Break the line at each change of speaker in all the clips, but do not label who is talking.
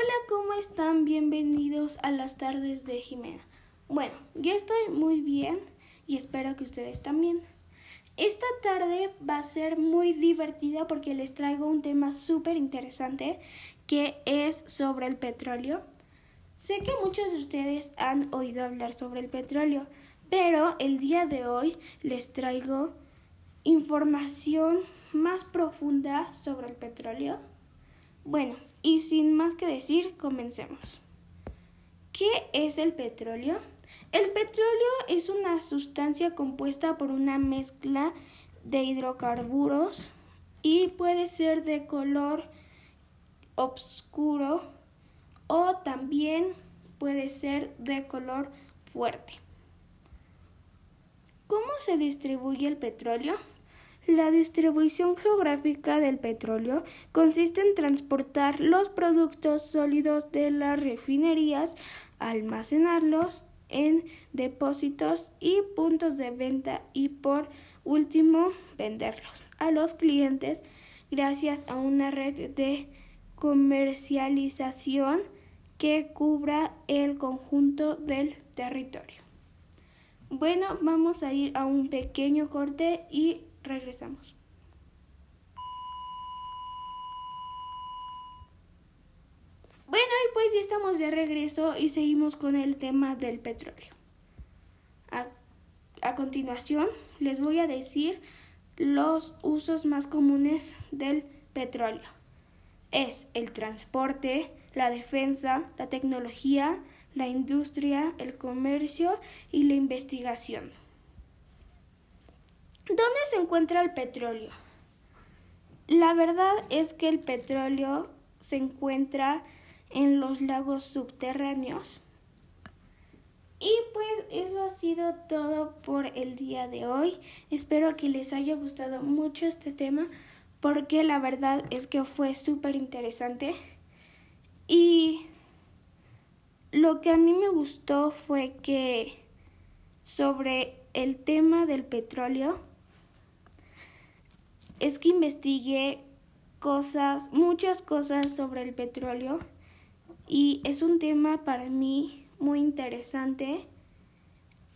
Hola, ¿cómo están? Bienvenidos a las tardes de Jimena. Bueno, yo estoy muy bien y espero que ustedes también. Esta tarde va a ser muy divertida porque les traigo un tema súper interesante que es sobre el petróleo. Sé que muchos de ustedes han oído hablar sobre el petróleo, pero el día de hoy les traigo información más profunda sobre el petróleo. Bueno, y sin más que decir, comencemos. ¿Qué es el petróleo? El petróleo es una sustancia compuesta por una mezcla de hidrocarburos y puede ser de color oscuro o también puede ser de color fuerte. ¿Cómo se distribuye el petróleo? La distribución geográfica del petróleo consiste en transportar los productos sólidos de las refinerías, almacenarlos en depósitos y puntos de venta y por último venderlos a los clientes gracias a una red de comercialización que cubra el conjunto del territorio. Bueno, vamos a ir a un pequeño corte y regresamos. Bueno, y pues ya estamos de regreso y seguimos con el tema del petróleo. A, a, continuación, les voy a decir los usos más comunes del petróleo. Es el transporte, la defensa, la tecnología, la industria, el comercio y la investigación. ¿Dónde se encuentra el petróleo? La verdad es que el petróleo se encuentra en los lagos subterráneos. Y pues eso ha sido todo por el día de hoy. Espero que les haya gustado mucho este tema porque la verdad es que fue súper interesante. Y lo que a mí me gustó fue que sobre el tema del petróleo, es que investigué cosas, muchas cosas sobre el petróleo y es un tema para mí muy interesante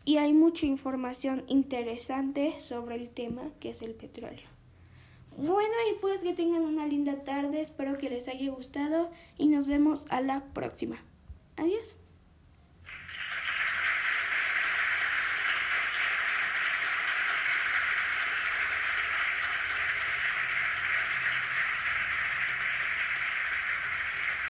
y hay mucha información interesante sobre el tema que es el petróleo. Bueno, y pues que tengan una linda tarde, espero que les haya gustado y nos vemos a la próxima. Adiós.